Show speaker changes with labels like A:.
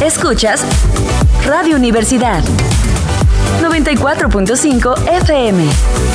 A: Escuchas Radio Universidad 94.5 FM.